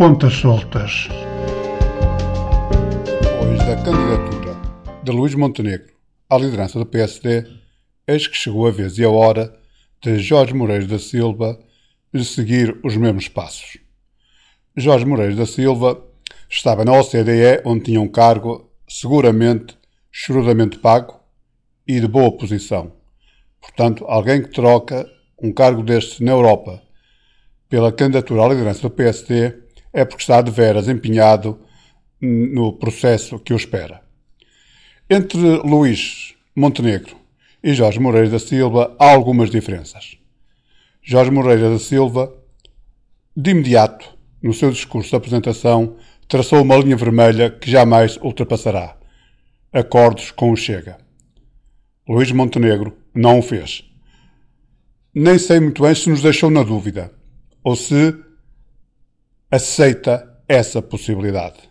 pontas soltas. Depois da candidatura de Luís Montenegro à liderança do PSD, eis que chegou a vez e a hora de Jorge Moreira da Silva seguir os mesmos passos. Jorge Moreira da Silva estava na OCDE, onde tinha um cargo seguramente churudamente pago e de boa posição. Portanto, alguém que troca um cargo deste na Europa pela candidatura à liderança do PSD é porque está de veras empenhado no processo que o espera. Entre Luís Montenegro e Jorge Moreira da Silva há algumas diferenças. Jorge Moreira da Silva, de imediato, no seu discurso de apresentação, traçou uma linha vermelha que jamais ultrapassará. Acordos com o Chega. Luís Montenegro não o fez. Nem sei muito bem se nos deixou na dúvida ou se aceita essa possibilidade.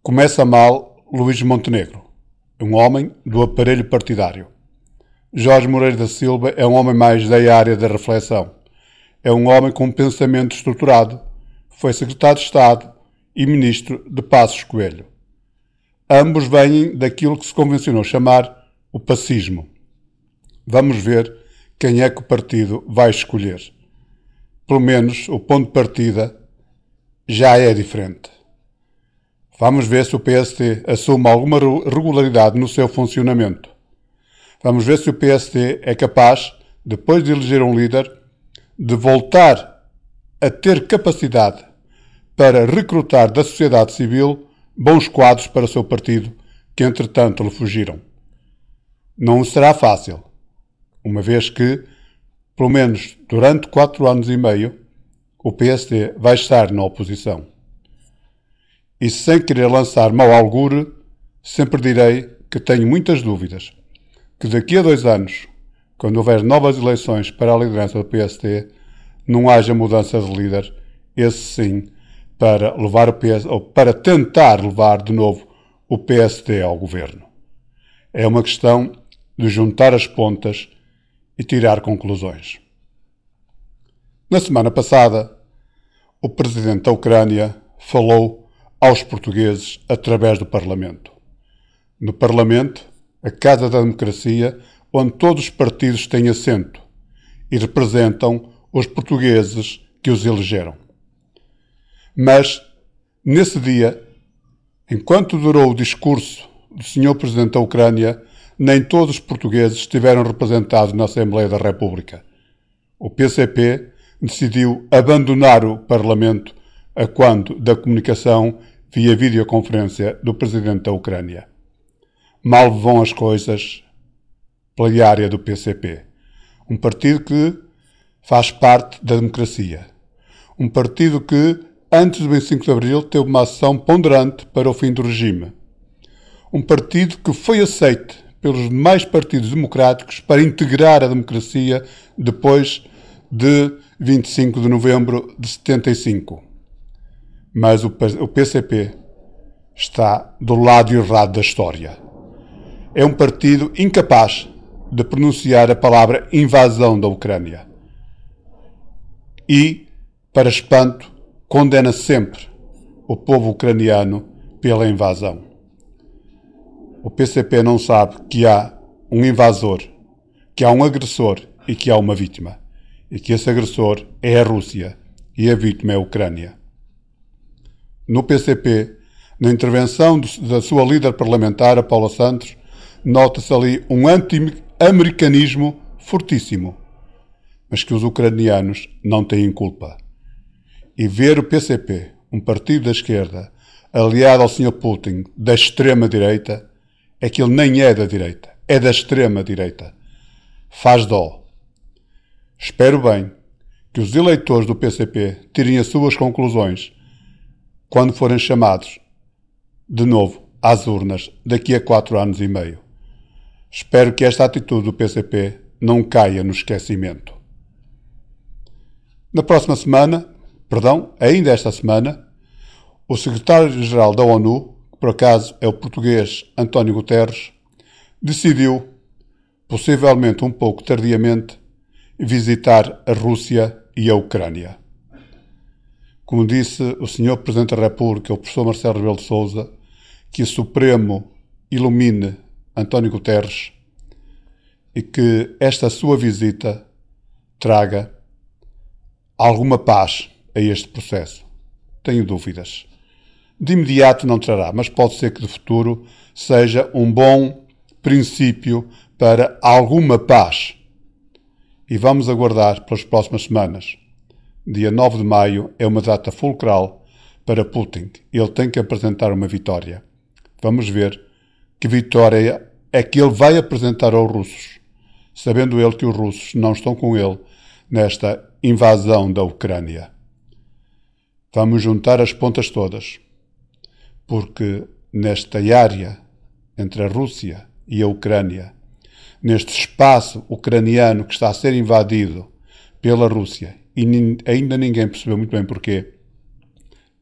Começa mal Luís Montenegro, um homem do aparelho partidário. Jorge Moreira da Silva é um homem mais da área da reflexão. É um homem com um pensamento estruturado. Foi secretário de Estado e ministro de Passos Coelho. Ambos vêm daquilo que se convencionou chamar o pacismo. Vamos ver quem é que o partido vai escolher. Pelo menos o ponto de partida já é diferente. Vamos ver se o PST assume alguma regularidade no seu funcionamento. Vamos ver se o PST é capaz, depois de eleger um líder, de voltar a ter capacidade para recrutar da sociedade civil bons quadros para o seu partido, que entretanto lhe fugiram. Não será fácil, uma vez que, pelo menos durante quatro anos e meio, o PSD vai estar na oposição. E sem querer lançar mau augure, sempre direi que tenho muitas dúvidas que daqui a dois anos, quando houver novas eleições para a liderança do PSD, não haja mudança de líder, esse sim, para levar o PS, ou para tentar levar de novo o PSD ao governo. É uma questão de juntar as pontas e tirar conclusões. Na semana passada, o presidente da Ucrânia falou aos portugueses através do Parlamento. No Parlamento, a Casa da Democracia, onde todos os partidos têm assento e representam os portugueses que os elegeram. Mas, nesse dia, enquanto durou o discurso do Sr. Presidente da Ucrânia, nem todos os portugueses estiveram representados na Assembleia da República. O PCP decidiu abandonar o Parlamento a quando da comunicação via videoconferência do Presidente da Ucrânia. Mal vão as coisas pela área do PCP. Um partido que faz parte da democracia. Um partido que, antes do 25 de Abril, teve uma ação ponderante para o fim do regime. Um partido que foi aceito pelos demais partidos democráticos para integrar a democracia depois de 25 de novembro de 75. Mas o PCP está do lado errado da história. É um partido incapaz de pronunciar a palavra invasão da Ucrânia. E, para espanto, condena sempre o povo ucraniano pela invasão. O PCP não sabe que há um invasor, que há um agressor e que há uma vítima e que esse agressor é a Rússia e a vítima é a Ucrânia. No PCP, na intervenção da sua líder parlamentar, a Paula Santos, nota-se ali um anti-americanismo fortíssimo, mas que os ucranianos não têm culpa. E ver o PCP, um partido da esquerda, aliado ao Sr. Putin, da extrema-direita, é que ele nem é da direita, é da extrema-direita. Faz dó. Espero bem que os eleitores do PCP tirem as suas conclusões quando forem chamados de novo às urnas daqui a quatro anos e meio. Espero que esta atitude do PCP não caia no esquecimento. Na próxima semana, perdão, ainda esta semana, o secretário-geral da ONU, que por acaso é o português António Guterres, decidiu, possivelmente um pouco tardiamente, visitar a Rússia e a Ucrânia. Como disse o Sr. Presidente da República, o professor Marcelo Rebelo de Sousa, que o Supremo ilumine António Guterres e que esta sua visita traga alguma paz a este processo. Tenho dúvidas. De imediato não trará, mas pode ser que de futuro seja um bom princípio para alguma paz. E vamos aguardar pelas próximas semanas. Dia 9 de maio é uma data fulcral para Putin. Ele tem que apresentar uma vitória. Vamos ver que vitória é que ele vai apresentar aos russos, sabendo ele que os russos não estão com ele nesta invasão da Ucrânia. Vamos juntar as pontas todas, porque nesta área entre a Rússia e a Ucrânia, neste espaço ucraniano que está a ser invadido pela Rússia e ainda ninguém percebeu muito bem porquê,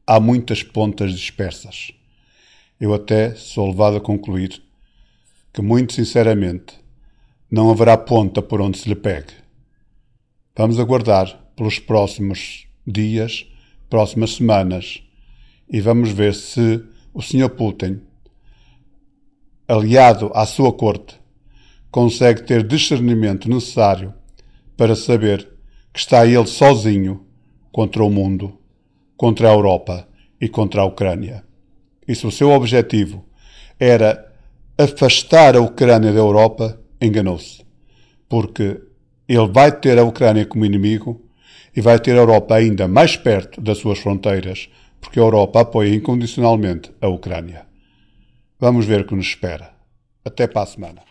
há muitas pontas dispersas. Eu até sou levado a concluir que, muito sinceramente, não haverá ponta por onde se lhe pegue. Vamos aguardar pelos próximos dias, próximas semanas, e vamos ver se o Sr. Putin aliado à sua corte, consegue ter discernimento necessário para saber que está ele sozinho contra o mundo, contra a Europa e contra a Ucrânia. E se o seu objetivo era afastar a Ucrânia da Europa, enganou-se. Porque ele vai ter a Ucrânia como inimigo e vai ter a Europa ainda mais perto das suas fronteiras, porque a Europa apoia incondicionalmente a Ucrânia. Vamos ver o que nos espera. Até para a semana.